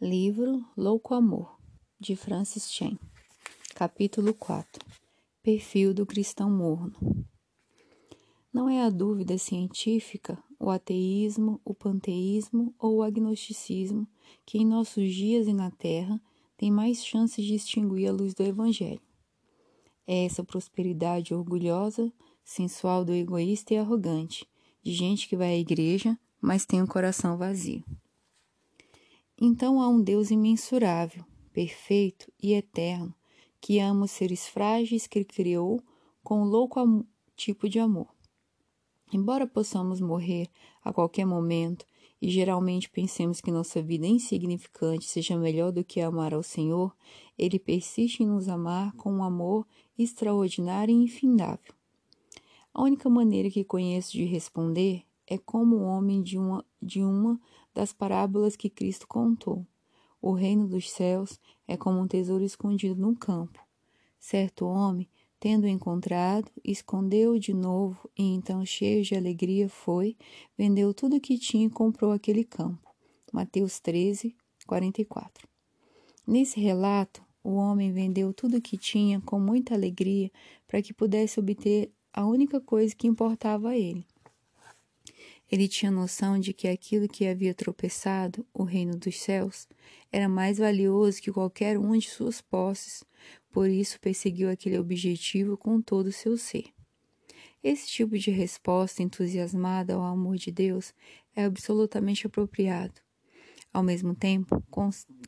Livro Louco Amor, de Francis Chan. Capítulo 4 Perfil do cristão morno. Não é a dúvida científica, o ateísmo, o panteísmo ou o agnosticismo que em nossos dias e na Terra tem mais chances de extinguir a luz do Evangelho. É essa prosperidade orgulhosa, sensual do egoísta e arrogante, de gente que vai à igreja, mas tem o um coração vazio. Então há um Deus imensurável, perfeito e eterno, que ama os seres frágeis que criou com um louco tipo de amor. Embora possamos morrer a qualquer momento e geralmente pensemos que nossa vida é insignificante seja melhor do que amar ao Senhor, ele persiste em nos amar com um amor extraordinário e infindável. A única maneira que conheço de responder é como o homem de uma, de uma das parábolas que Cristo contou. O reino dos céus é como um tesouro escondido num campo. Certo homem, tendo encontrado, escondeu-o de novo e então, cheio de alegria, foi, vendeu tudo o que tinha e comprou aquele campo. Mateus 13, 44. Nesse relato, o homem vendeu tudo o que tinha com muita alegria para que pudesse obter a única coisa que importava a ele ele tinha noção de que aquilo que havia tropeçado, o reino dos céus, era mais valioso que qualquer um de suas posses, por isso perseguiu aquele objetivo com todo o seu ser. Esse tipo de resposta entusiasmada ao amor de Deus é absolutamente apropriado. Ao mesmo tempo,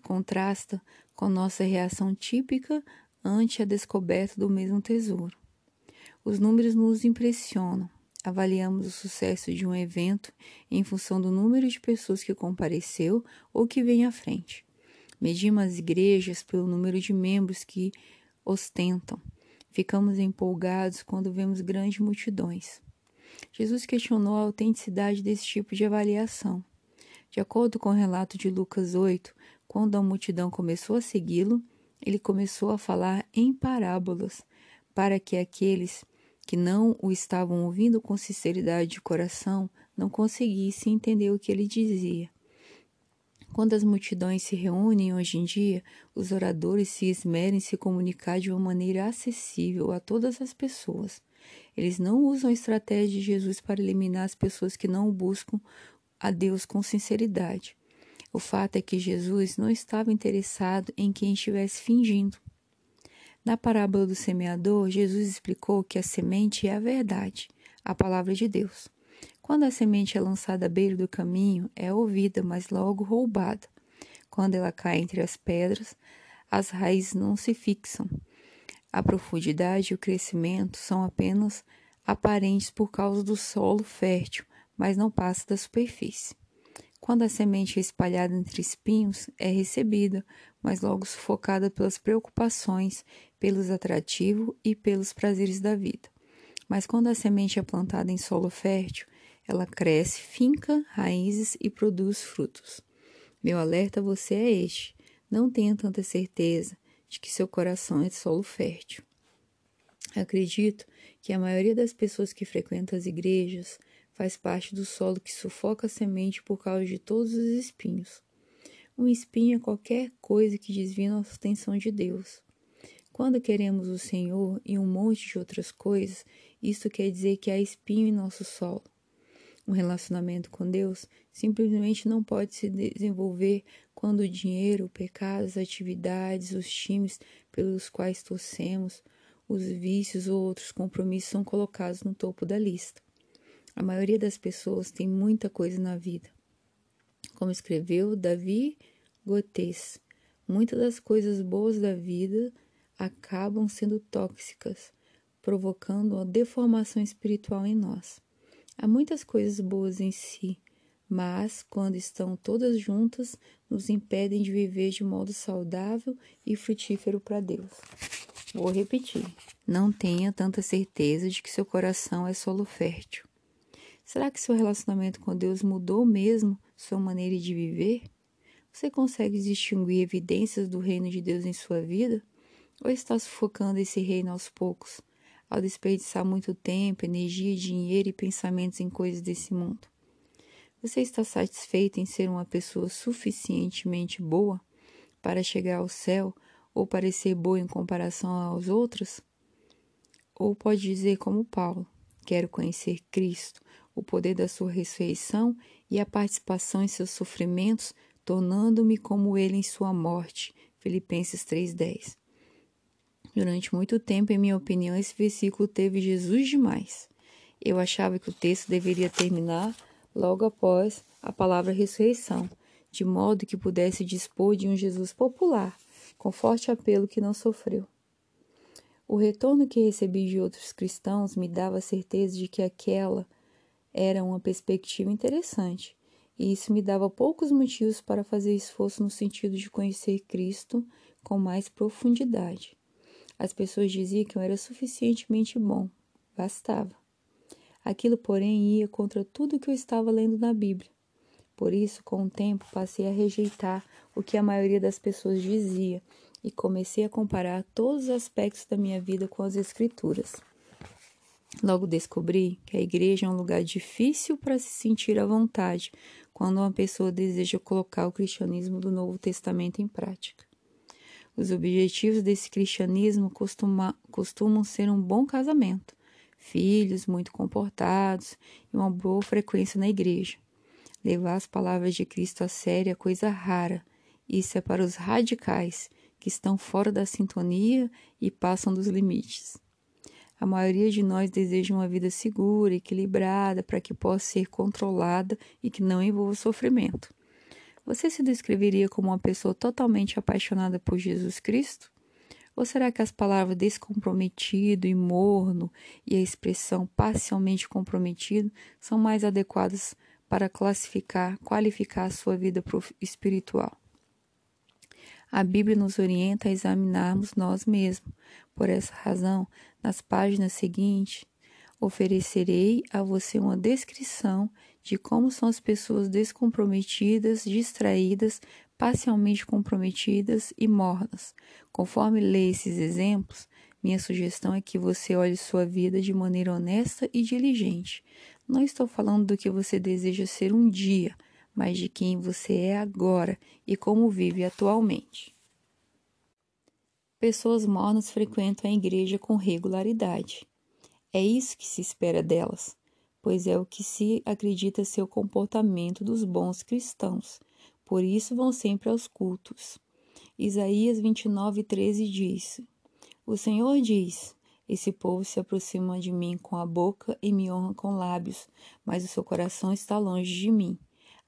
contrasta com nossa reação típica ante a descoberta do mesmo tesouro. Os números nos impressionam, Avaliamos o sucesso de um evento em função do número de pessoas que compareceu ou que vem à frente. Medimos as igrejas pelo número de membros que ostentam. Ficamos empolgados quando vemos grandes multidões. Jesus questionou a autenticidade desse tipo de avaliação. De acordo com o relato de Lucas 8, quando a multidão começou a segui-lo, ele começou a falar em parábolas, para que aqueles que não o estavam ouvindo com sinceridade de coração não conseguissem entender o que ele dizia. Quando as multidões se reúnem hoje em dia, os oradores se esmeram em se comunicar de uma maneira acessível a todas as pessoas. Eles não usam a estratégia de Jesus para eliminar as pessoas que não buscam a Deus com sinceridade. O fato é que Jesus não estava interessado em quem estivesse fingindo. Na parábola do semeador, Jesus explicou que a semente é a verdade, a palavra de Deus. Quando a semente é lançada à beira do caminho, é ouvida, mas logo roubada. Quando ela cai entre as pedras, as raízes não se fixam. A profundidade e o crescimento são apenas aparentes por causa do solo fértil, mas não passa da superfície. Quando a semente é espalhada entre espinhos, é recebida, mas logo sufocada pelas preocupações, pelos atrativos e pelos prazeres da vida. Mas quando a semente é plantada em solo fértil, ela cresce, finca raízes e produz frutos. Meu alerta a você é este: não tenha tanta certeza de que seu coração é solo fértil. Acredito que a maioria das pessoas que frequentam as igrejas faz parte do solo que sufoca a semente por causa de todos os espinhos. Um espinho é qualquer coisa que desvia nossa atenção de Deus. Quando queremos o Senhor e um monte de outras coisas, isso quer dizer que há espinho em nosso solo. Um relacionamento com Deus simplesmente não pode se desenvolver quando o dinheiro, o pecado, as atividades, os times pelos quais torcemos, os vícios ou outros compromissos são colocados no topo da lista. A maioria das pessoas tem muita coisa na vida. Como escreveu Davi Gotes, muitas das coisas boas da vida acabam sendo tóxicas, provocando uma deformação espiritual em nós. Há muitas coisas boas em si, mas, quando estão todas juntas, nos impedem de viver de modo saudável e frutífero para Deus. Vou repetir: não tenha tanta certeza de que seu coração é solo fértil. Será que seu relacionamento com Deus mudou mesmo sua maneira de viver? Você consegue distinguir evidências do reino de Deus em sua vida? Ou está sufocando esse reino aos poucos, ao desperdiçar muito tempo, energia, dinheiro e pensamentos em coisas desse mundo? Você está satisfeito em ser uma pessoa suficientemente boa para chegar ao céu ou parecer boa em comparação aos outros? Ou pode dizer como Paulo: Quero conhecer Cristo, o poder da sua ressurreição e a participação em seus sofrimentos, tornando-me como ele em sua morte. Filipenses 3:10. Durante muito tempo, em minha opinião, esse versículo teve Jesus demais. Eu achava que o texto deveria terminar logo após a palavra ressurreição, de modo que pudesse dispor de um Jesus popular, com forte apelo que não sofreu. O retorno que recebi de outros cristãos me dava a certeza de que aquela era uma perspectiva interessante, e isso me dava poucos motivos para fazer esforço no sentido de conhecer Cristo com mais profundidade. As pessoas diziam que eu era suficientemente bom, bastava. Aquilo, porém, ia contra tudo que eu estava lendo na Bíblia. Por isso, com o tempo, passei a rejeitar o que a maioria das pessoas dizia e comecei a comparar todos os aspectos da minha vida com as Escrituras. Logo descobri que a igreja é um lugar difícil para se sentir à vontade quando uma pessoa deseja colocar o cristianismo do Novo Testamento em prática. Os objetivos desse cristianismo costuma, costumam ser um bom casamento, filhos muito comportados e uma boa frequência na igreja. Levar as palavras de Cristo a sério é coisa rara. Isso é para os radicais, que estão fora da sintonia e passam dos limites. A maioria de nós deseja uma vida segura, equilibrada, para que possa ser controlada e que não envolva sofrimento. Você se descreveria como uma pessoa totalmente apaixonada por Jesus Cristo? Ou será que as palavras descomprometido e morno e a expressão parcialmente comprometido são mais adequadas para classificar, qualificar a sua vida espiritual? A Bíblia nos orienta a examinarmos nós mesmos. Por essa razão, nas páginas seguintes, oferecerei a você uma descrição de como são as pessoas descomprometidas, distraídas, parcialmente comprometidas e mornas. Conforme lê esses exemplos, minha sugestão é que você olhe sua vida de maneira honesta e diligente. Não estou falando do que você deseja ser um dia, mas de quem você é agora e como vive atualmente. Pessoas mornas frequentam a igreja com regularidade. É isso que se espera delas pois é o que se acredita ser o comportamento dos bons cristãos. Por isso vão sempre aos cultos. Isaías 29, 13 diz: O Senhor diz: Esse povo se aproxima de mim com a boca e me honra com lábios, mas o seu coração está longe de mim.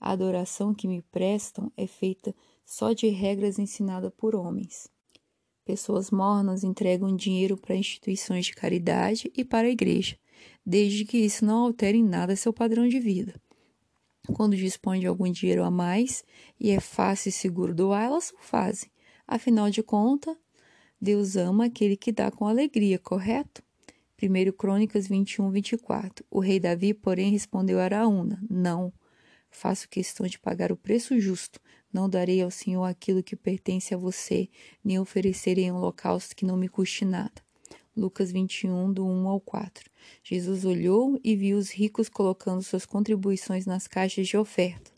A adoração que me prestam é feita só de regras ensinadas por homens. Pessoas mornas entregam dinheiro para instituições de caridade e para a igreja, desde que isso não altere em nada seu padrão de vida. Quando dispõe de algum dinheiro a mais e é fácil e seguro doar, elas o fazem. Afinal de contas, Deus ama aquele que dá com alegria, correto? 1 Crônicas 21, 24. O rei Davi, porém, respondeu a Araúna: Não, faço questão de pagar o preço justo. Não darei ao Senhor aquilo que pertence a você, nem oferecerei um holocausto que não me custe nada. Lucas 21, do 1 ao 4. Jesus olhou e viu os ricos colocando suas contribuições nas caixas de oferta.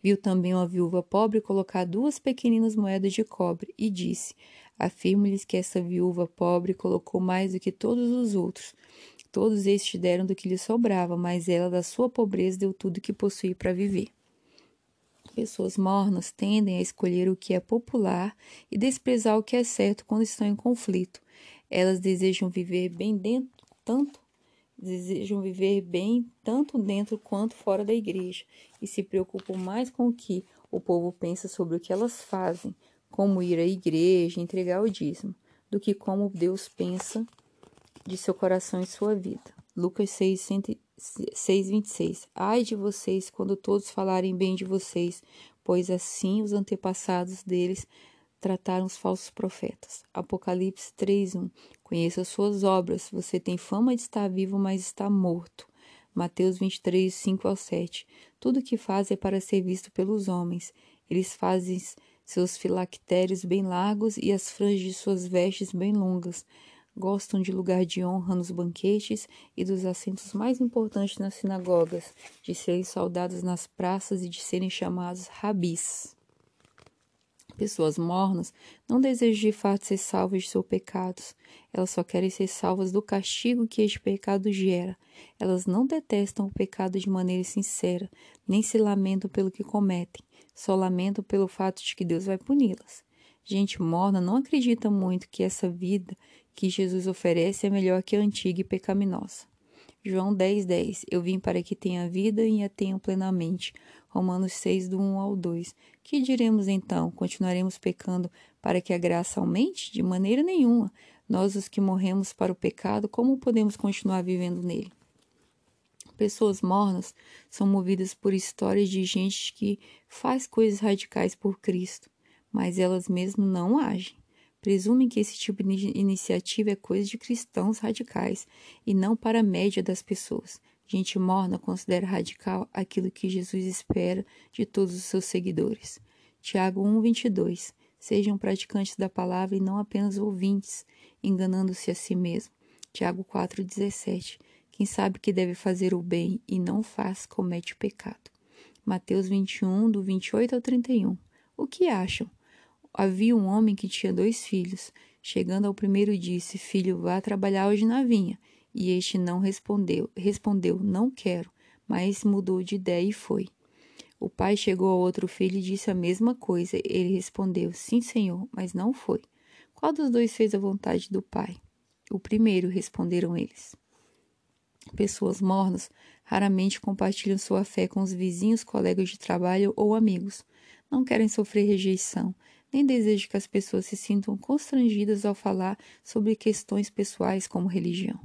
Viu também uma viúva pobre colocar duas pequeninas moedas de cobre e disse: Afirmo-lhes que essa viúva pobre colocou mais do que todos os outros. Todos estes deram do que lhe sobrava, mas ela, da sua pobreza, deu tudo que possuía para viver. Pessoas mornas tendem a escolher o que é popular e desprezar o que é certo quando estão em conflito. Elas desejam viver bem dentro, tanto desejam viver bem tanto dentro quanto fora da igreja e se preocupam mais com o que o povo pensa sobre o que elas fazem, como ir à igreja, entregar o dízimo, do que como Deus pensa de seu coração e sua vida. Lucas 6, 6, 26. Ai de vocês quando todos falarem bem de vocês, pois assim os antepassados deles trataram os falsos profetas. Apocalipse 3:1. Conheça suas obras. Você tem fama de estar vivo, mas está morto. Mateus 23, 5 ao 7. Tudo o que faz é para ser visto pelos homens. Eles fazem seus filactérios bem largos e as franjas de suas vestes bem longas. Gostam de lugar de honra nos banquetes e dos assentos mais importantes nas sinagogas, de serem saudados nas praças e de serem chamados rabis. Pessoas mornas não desejam de fato ser salvas de seus pecados. Elas só querem ser salvas do castigo que este pecado gera. Elas não detestam o pecado de maneira sincera, nem se lamentam pelo que cometem. Só lamentam pelo fato de que Deus vai puni-las. Gente morna não acredita muito que essa vida que Jesus oferece é melhor que a antiga e pecaminosa. João 10, 10. Eu vim para que tenha vida e a tenham plenamente. Romanos 6, do 1 ao 2. Que diremos então? Continuaremos pecando para que a graça aumente? De maneira nenhuma. Nós, os que morremos para o pecado, como podemos continuar vivendo nele? Pessoas mornas são movidas por histórias de gente que faz coisas radicais por Cristo, mas elas mesmas não agem presumem que esse tipo de iniciativa é coisa de cristãos radicais e não para a média das pessoas. Gente morna considera radical aquilo que Jesus espera de todos os seus seguidores. Tiago 1:22 Sejam praticantes da palavra e não apenas ouvintes, enganando-se a si mesmo. Tiago 4:17 Quem sabe que deve fazer o bem e não faz, comete pecado. Mateus 21 do 28 ao 31 O que acham? Havia um homem que tinha dois filhos. Chegando ao primeiro, disse: Filho, vá trabalhar hoje na vinha. E este não respondeu. Respondeu: Não quero. Mas mudou de ideia e foi. O pai chegou ao outro filho e disse a mesma coisa. Ele respondeu: Sim, senhor, mas não foi. Qual dos dois fez a vontade do pai? O primeiro, responderam eles. Pessoas mornas raramente compartilham sua fé com os vizinhos, colegas de trabalho ou amigos. Não querem sofrer rejeição, nem desejo que as pessoas se sintam constrangidas ao falar sobre questões pessoais como religião.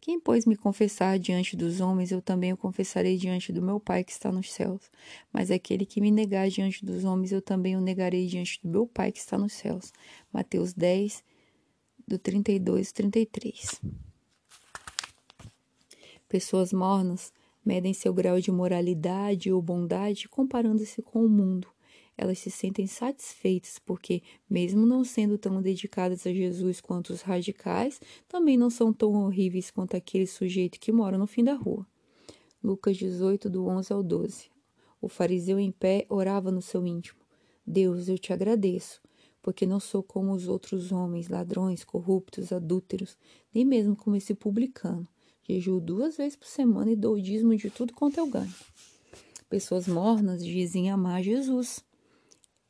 Quem, pois, me confessar diante dos homens, eu também o confessarei diante do meu Pai que está nos céus. Mas aquele que me negar diante dos homens, eu também o negarei diante do meu Pai que está nos céus. Mateus 10, do 32 e 33. Pessoas mornas medem seu grau de moralidade ou bondade comparando-se com o mundo elas se sentem satisfeitas porque, mesmo não sendo tão dedicadas a Jesus quanto os radicais, também não são tão horríveis quanto aquele sujeito que mora no fim da rua. Lucas 18, do 11 ao 12. O fariseu em pé orava no seu íntimo: Deus, eu te agradeço, porque não sou como os outros homens, ladrões, corruptos, adúlteros, nem mesmo como esse publicano. Jejuo duas vezes por semana e dou o dízimo de tudo quanto eu ganho. Pessoas mornas dizem amar Jesus,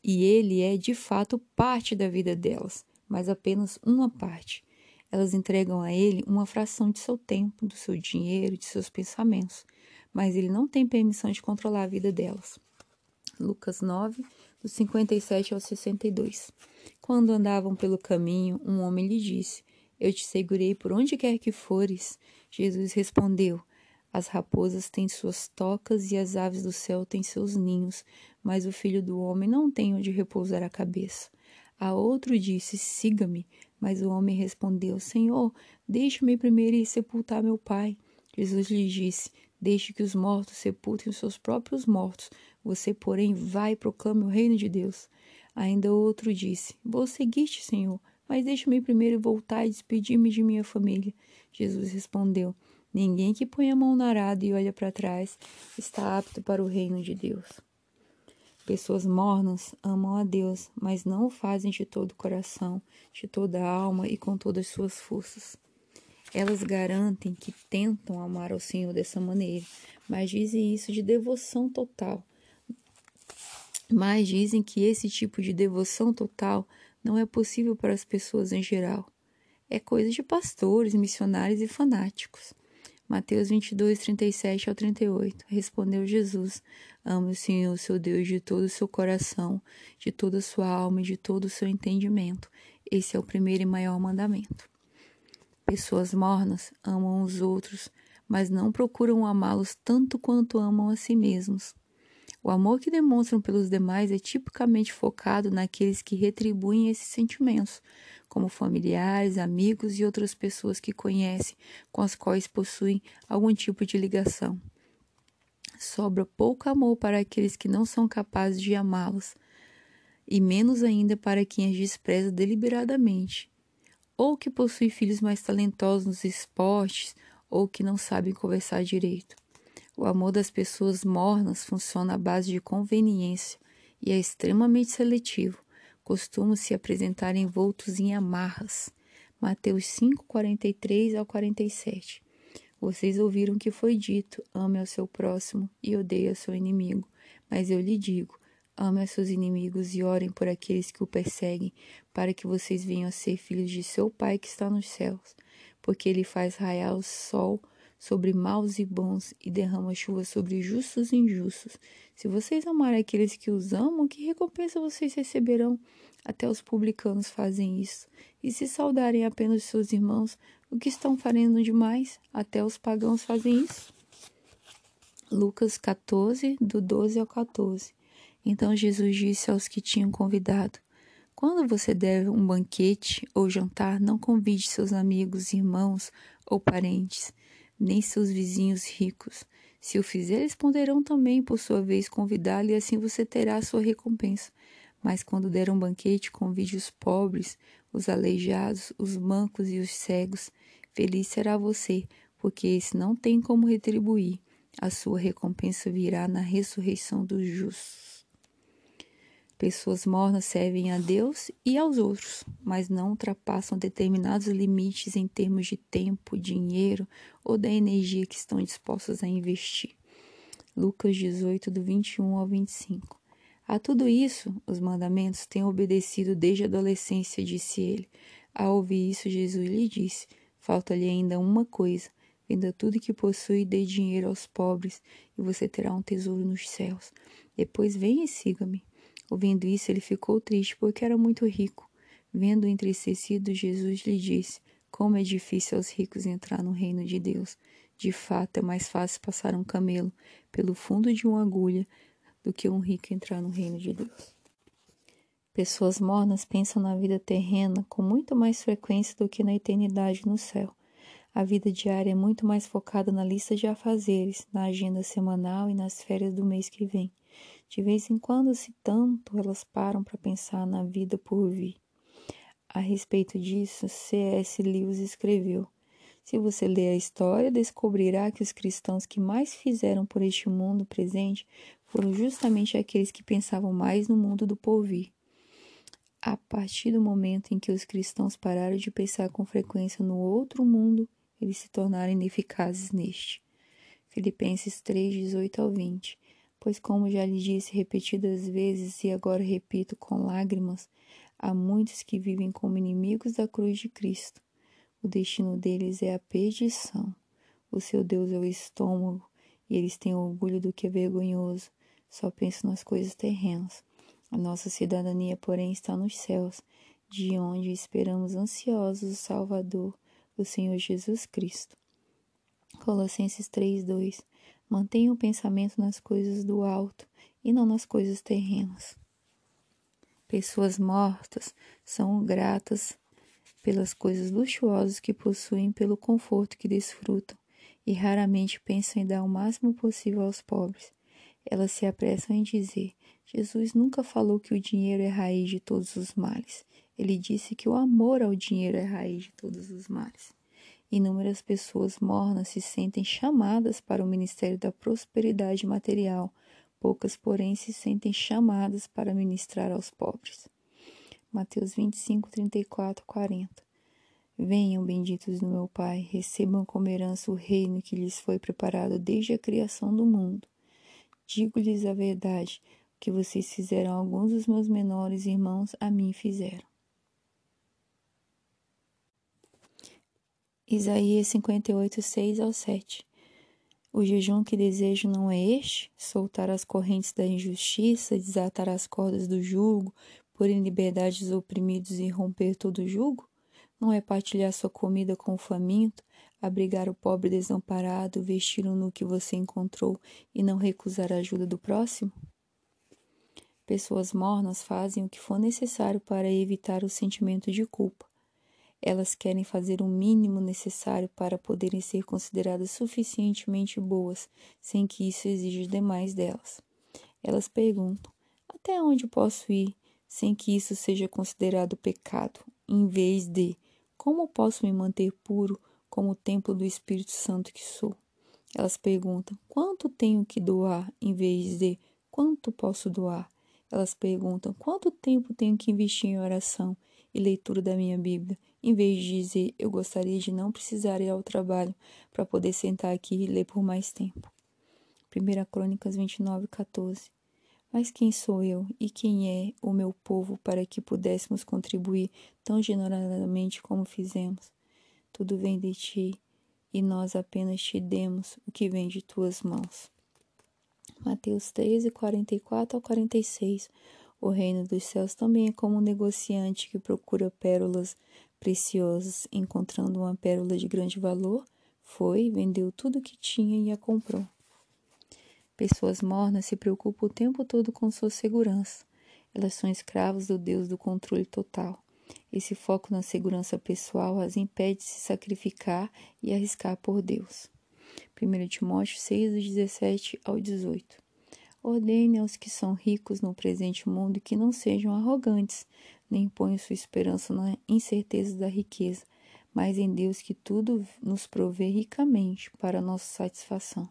e ele é de fato parte da vida delas, mas apenas uma parte. Elas entregam a ele uma fração de seu tempo, do seu dinheiro, de seus pensamentos, mas ele não tem permissão de controlar a vida delas. Lucas 9, do 57 ao 62. Quando andavam pelo caminho, um homem lhe disse: Eu te segurei por onde quer que fores. Jesus respondeu: As raposas têm suas tocas e as aves do céu têm seus ninhos, mas o filho do homem não tem onde repousar a cabeça. A outro disse: Siga-me. Mas o homem respondeu: Senhor, deixe-me primeiro ir sepultar meu pai. Jesus lhe disse: Deixe que os mortos sepultem os seus próprios mortos. Você, porém, vai e proclame o reino de Deus. Ainda outro disse: Vou seguir-te, Senhor, mas deixe-me primeiro voltar e despedir-me de minha família. Jesus respondeu: Ninguém que põe a mão na arada e olha para trás está apto para o reino de Deus. Pessoas mornas amam a Deus, mas não o fazem de todo o coração, de toda a alma e com todas as suas forças. Elas garantem que tentam amar ao Senhor dessa maneira, mas dizem isso de devoção total. Mas dizem que esse tipo de devoção total não é possível para as pessoas em geral. É coisa de pastores, missionários e fanáticos. Mateus 22, 37 ao 38. Respondeu Jesus: Ame o Senhor, seu Deus, de todo o seu coração, de toda a sua alma e de todo o seu entendimento. Esse é o primeiro e maior mandamento. Pessoas mornas amam os outros, mas não procuram amá-los tanto quanto amam a si mesmos. O amor que demonstram pelos demais é tipicamente focado naqueles que retribuem esses sentimentos, como familiares, amigos e outras pessoas que conhecem, com as quais possuem algum tipo de ligação. Sobra pouco amor para aqueles que não são capazes de amá-los, e menos ainda para quem as despreza deliberadamente. ou que possui filhos mais talentosos nos esportes, ou que não sabem conversar direito. O amor das pessoas mornas funciona à base de conveniência e é extremamente seletivo. Costumam se apresentar envoltos em amarras. Mateus 5, 43 ao 47. Vocês ouviram que foi dito: ame ao seu próximo e odeie ao seu inimigo. Mas eu lhe digo: ame aos seus inimigos e orem por aqueles que o perseguem, para que vocês venham a ser filhos de seu Pai que está nos céus, porque ele faz raiar o sol sobre maus e bons e derrama chuva sobre justos e injustos. Se vocês amarem aqueles que os amam, que recompensa vocês receberão? Até os publicanos fazem isso. E se saudarem apenas seus irmãos, o que estão fazendo demais? Até os pagãos fazem isso. Lucas 14, do 12 ao 14. Então Jesus disse aos que tinham convidado: Quando você der um banquete ou jantar, não convide seus amigos, irmãos ou parentes, nem seus vizinhos ricos. Se o fizer, poderão também, por sua vez, convidá-lo, e assim você terá a sua recompensa. Mas quando der um banquete, convide os pobres, os aleijados, os mancos e os cegos. Feliz será você, porque esse não tem como retribuir. A sua recompensa virá na ressurreição dos justos. Pessoas mornas servem a Deus e aos outros, mas não ultrapassam determinados limites em termos de tempo, dinheiro ou da energia que estão dispostas a investir. Lucas 18, do 21 ao 25. A tudo isso, os mandamentos têm obedecido desde a adolescência, disse ele. Ao ouvir isso, Jesus lhe disse: Falta-lhe ainda uma coisa. Venda tudo que possui e dê dinheiro aos pobres, e você terá um tesouro nos céus. Depois venha e siga-me. Ouvindo isso, ele ficou triste, porque era muito rico. Vendo o entristecido, Jesus lhe disse: Como é difícil aos ricos entrar no reino de Deus. De fato, é mais fácil passar um camelo pelo fundo de uma agulha do que um rico entrar no reino de Deus. Pessoas mornas pensam na vida terrena com muito mais frequência do que na eternidade no céu. A vida diária é muito mais focada na lista de afazeres, na agenda semanal e nas férias do mês que vem. De vez em quando, se tanto, elas param para pensar na vida por vir. A respeito disso, C.S. Lewis escreveu: Se você ler a história, descobrirá que os cristãos que mais fizeram por este mundo presente foram justamente aqueles que pensavam mais no mundo do porvir. A partir do momento em que os cristãos pararam de pensar com frequência no outro mundo, eles se tornaram ineficazes neste. Filipenses 3, 18 ao 20 pois, como já lhe disse repetidas vezes e agora repito com lágrimas, há muitos que vivem como inimigos da cruz de Cristo. O destino deles é a perdição. O seu Deus é o estômago, e eles têm orgulho do que é vergonhoso. Só pensam nas coisas terrenas. A nossa cidadania, porém, está nos céus, de onde esperamos ansiosos o Salvador, o Senhor Jesus Cristo. Colossenses 3, 2 Mantenha o pensamento nas coisas do alto e não nas coisas terrenas. Pessoas mortas são gratas pelas coisas luxuosas que possuem, pelo conforto que desfrutam, e raramente pensam em dar o máximo possível aos pobres. Elas se apressam em dizer: Jesus nunca falou que o dinheiro é raiz de todos os males. Ele disse que o amor ao dinheiro é raiz de todos os males. Inúmeras pessoas mornas se sentem chamadas para o ministério da prosperidade material, poucas, porém, se sentem chamadas para ministrar aos pobres. Mateus 25, 34, 40 Venham, benditos do meu Pai, recebam como herança o reino que lhes foi preparado desde a criação do mundo. Digo-lhes a verdade, o que vocês fizeram a alguns dos meus menores irmãos, a mim fizeram. Isaías 58, 6 ao 7. O jejum que desejo não é este: soltar as correntes da injustiça, desatar as cordas do jugo, pôr em liberdade os oprimidos e romper todo o jugo? Não é partilhar sua comida com o faminto, abrigar o pobre desamparado, vestir-o no que você encontrou e não recusar a ajuda do próximo? Pessoas mornas fazem o que for necessário para evitar o sentimento de culpa. Elas querem fazer o mínimo necessário para poderem ser consideradas suficientemente boas, sem que isso exija demais delas. Elas perguntam: até onde posso ir sem que isso seja considerado pecado, em vez de Como posso me manter puro como o templo do Espírito Santo que sou? Elas perguntam: quanto tenho que doar, em vez de quanto posso doar? Elas perguntam: quanto tempo tenho que investir em oração e leitura da minha Bíblia, em vez de dizer eu gostaria de não precisar ir ao trabalho para poder sentar aqui e ler por mais tempo. 1 Crônicas 29, 14. Mas quem sou eu e quem é o meu povo para que pudéssemos contribuir tão generosamente como fizemos? Tudo vem de ti e nós apenas te demos o que vem de tuas mãos. Mateus 13, 44 ao 46. O reino dos céus também é como um negociante que procura pérolas preciosas. Encontrando uma pérola de grande valor, foi, vendeu tudo o que tinha e a comprou. Pessoas mornas se preocupam o tempo todo com sua segurança. Elas são escravas do Deus do controle total. Esse foco na segurança pessoal as impede de se sacrificar e arriscar por Deus. 1 Timóteo 6, 17 ao 18. Ordene aos que são ricos no presente mundo que não sejam arrogantes, nem ponham sua esperança na incerteza da riqueza, mas em Deus que tudo nos provê ricamente para nossa satisfação.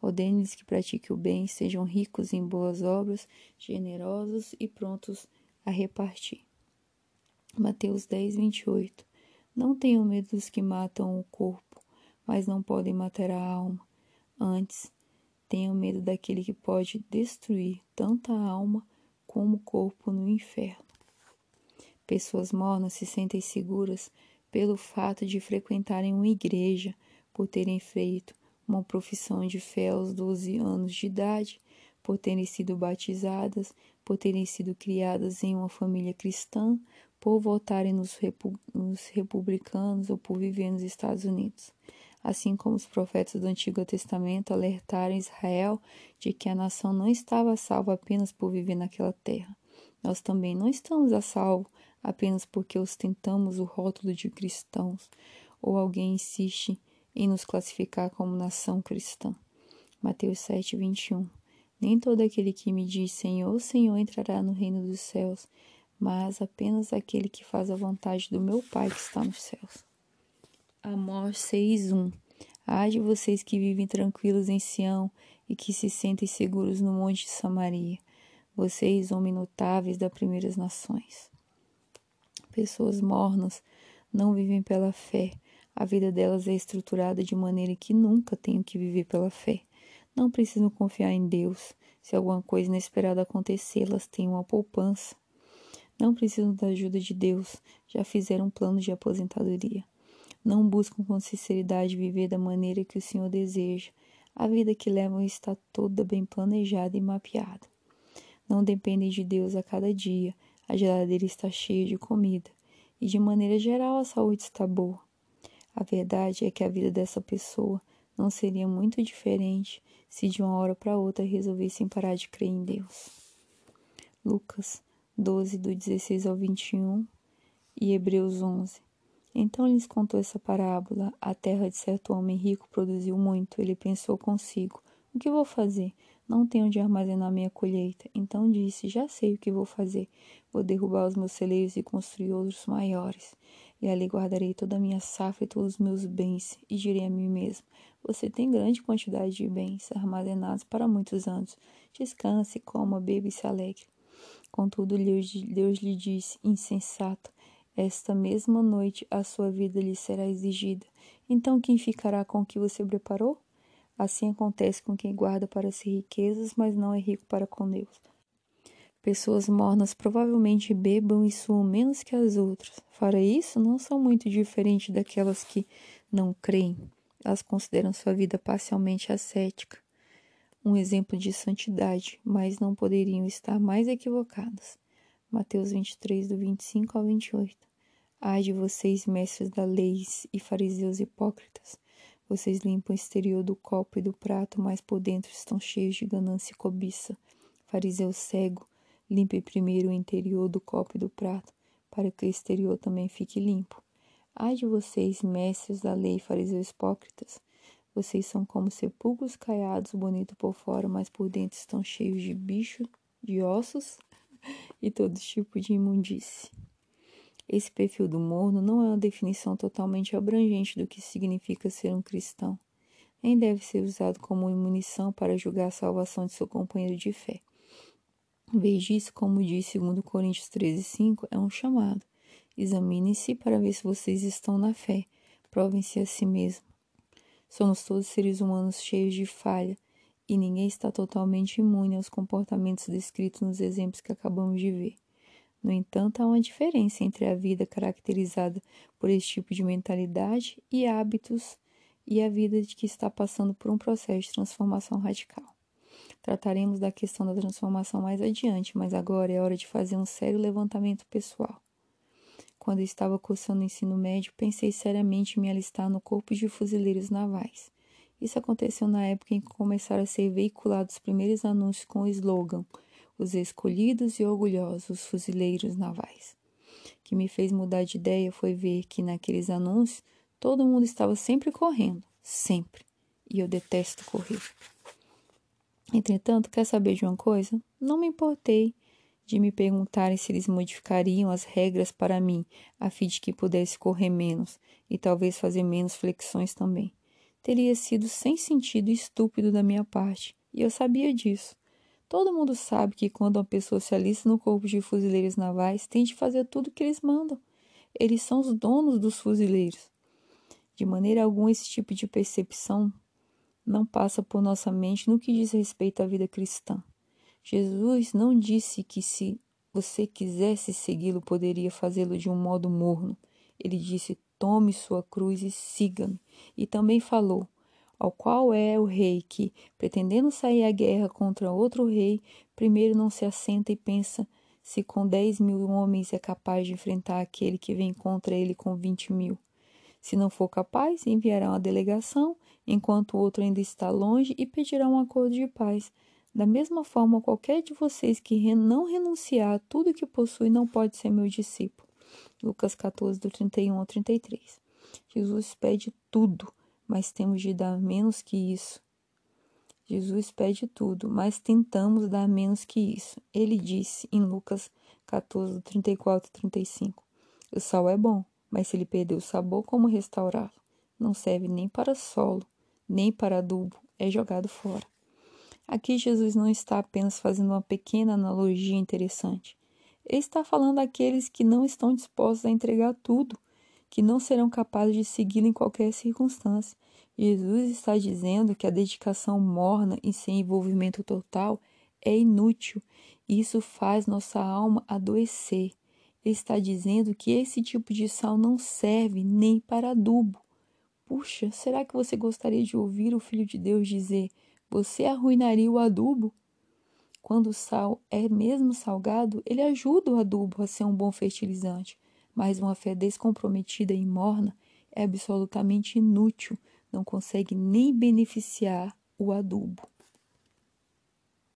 Ordene-lhes que pratiquem o bem, sejam ricos em boas obras, generosos e prontos a repartir. Mateus 10, 28. Não tenham medo dos que matam o corpo, mas não podem matar a alma. Antes, tenham medo daquele que pode destruir tanto a alma como o corpo no inferno. Pessoas mornas se sentem seguras pelo fato de frequentarem uma igreja, por terem feito uma profissão de fé aos 12 anos de idade, por terem sido batizadas, por terem sido criadas em uma família cristã, por votarem nos, repu nos republicanos ou por viver nos Estados Unidos. Assim como os profetas do Antigo Testamento alertaram Israel de que a nação não estava salva apenas por viver naquela terra. Nós também não estamos a salvo apenas porque ostentamos o rótulo de cristãos ou alguém insiste em nos classificar como nação cristã. Mateus 7, 21. Nem todo aquele que me diz Senhor, Senhor entrará no reino dos céus, mas apenas aquele que faz a vontade do meu Pai que está nos céus. Amós 6:1 Há de vocês que vivem tranquilos em Sião e que se sentem seguros no monte de Samaria, vocês, homens notáveis das primeiras nações. Pessoas mornas não vivem pela fé, a vida delas é estruturada de maneira que nunca tenham que viver pela fé. Não precisam confiar em Deus. Se alguma coisa inesperada acontecer, elas têm uma poupança. Não precisam da ajuda de Deus. Já fizeram um plano de aposentadoria. Não buscam com sinceridade viver da maneira que o Senhor deseja. A vida que levam está toda bem planejada e mapeada. Não dependem de Deus a cada dia. A geladeira está cheia de comida. E de maneira geral a saúde está boa. A verdade é que a vida dessa pessoa não seria muito diferente se de uma hora para outra resolvessem parar de crer em Deus. Lucas 12, do 16 ao 21 e Hebreus 11. Então lhes contou essa parábola. A terra de certo homem rico produziu muito. Ele pensou consigo: O que vou fazer? Não tenho onde armazenar minha colheita. Então disse: Já sei o que vou fazer. Vou derrubar os meus celeiros e construir outros maiores e ali guardarei toda a minha safra e todos os meus bens, e direi a mim mesmo: Você tem grande quantidade de bens armazenados para muitos anos. Descanse, coma, beba e se alegre. Contudo, Deus, Deus lhe disse: Insensato, esta mesma noite a sua vida lhe será exigida. Então, quem ficará com o que você preparou? Assim acontece com quem guarda para si riquezas, mas não é rico para com Deus. Pessoas mornas provavelmente bebam e suam menos que as outras. Fora isso, não são muito diferentes daquelas que não creem. Elas consideram sua vida parcialmente ascética, um exemplo de santidade, mas não poderiam estar mais equivocadas. Mateus 23, do 25 ao 28. Ai de vocês, mestres da lei e fariseus hipócritas! Vocês limpam o exterior do copo e do prato, mas por dentro estão cheios de ganância e cobiça. Fariseu cego, Limpe primeiro o interior do copo e do prato, para que o exterior também fique limpo. Ai de vocês, mestres da lei, fariseus hipócritas! Vocês são como sepulcros caiados, bonito por fora, mas por dentro estão cheios de bicho, de ossos e todo tipo de imundície. Esse perfil do morno não é uma definição totalmente abrangente do que significa ser um cristão, nem deve ser usado como munição para julgar a salvação de seu companheiro de fé. Em vez disso, como diz 2 Coríntios 13, 5, é um chamado. Examinem-se para ver se vocês estão na fé. Provem-se a si mesmo. Somos todos seres humanos cheios de falha, e ninguém está totalmente imune aos comportamentos descritos nos exemplos que acabamos de ver. No entanto, há uma diferença entre a vida caracterizada por esse tipo de mentalidade e hábitos e a vida de que está passando por um processo de transformação radical. Trataremos da questão da transformação mais adiante, mas agora é hora de fazer um sério levantamento pessoal. Quando estava cursando o ensino médio, pensei seriamente em me alistar no Corpo de Fuzileiros Navais. Isso aconteceu na época em que começaram a ser veiculados os primeiros anúncios com o slogan os escolhidos e orgulhosos fuzileiros navais. O que me fez mudar de ideia foi ver que naqueles anúncios todo mundo estava sempre correndo, sempre. E eu detesto correr. Entretanto, quer saber de uma coisa? Não me importei de me perguntarem se eles modificariam as regras para mim, a fim de que pudesse correr menos e talvez fazer menos flexões também. Teria sido sem sentido e estúpido da minha parte, e eu sabia disso. Todo mundo sabe que quando uma pessoa se alista no corpo de fuzileiros navais, tem de fazer tudo o que eles mandam. Eles são os donos dos fuzileiros. De maneira alguma, esse tipo de percepção não passa por nossa mente no que diz respeito à vida cristã. Jesus não disse que se você quisesse segui-lo, poderia fazê-lo de um modo morno. Ele disse: tome sua cruz e siga-me. E também falou: ao qual é o rei que, pretendendo sair à guerra contra outro rei, primeiro não se assenta e pensa se com dez mil homens é capaz de enfrentar aquele que vem contra ele com vinte mil. Se não for capaz, enviará uma delegação, enquanto o outro ainda está longe, e pedirá um acordo de paz. Da mesma forma, qualquer de vocês que não renunciar a tudo que possui não pode ser meu discípulo. Lucas 14, do 31 ao 33. Jesus pede tudo mas temos de dar menos que isso. Jesus pede tudo, mas tentamos dar menos que isso. Ele disse em Lucas 14, 34 e 35: O sal é bom, mas se ele perder o sabor, como restaurá-lo? Não serve nem para solo, nem para adubo, é jogado fora. Aqui Jesus não está apenas fazendo uma pequena analogia interessante. Ele está falando daqueles que não estão dispostos a entregar tudo, que não serão capazes de segui-lo em qualquer circunstância, Jesus está dizendo que a dedicação morna e sem envolvimento total é inútil. Isso faz nossa alma adoecer. Ele está dizendo que esse tipo de sal não serve nem para adubo. Puxa, será que você gostaria de ouvir o Filho de Deus dizer: Você arruinaria o adubo? Quando o sal é mesmo salgado, ele ajuda o adubo a ser um bom fertilizante, mas uma fé descomprometida e morna é absolutamente inútil não consegue nem beneficiar o adubo.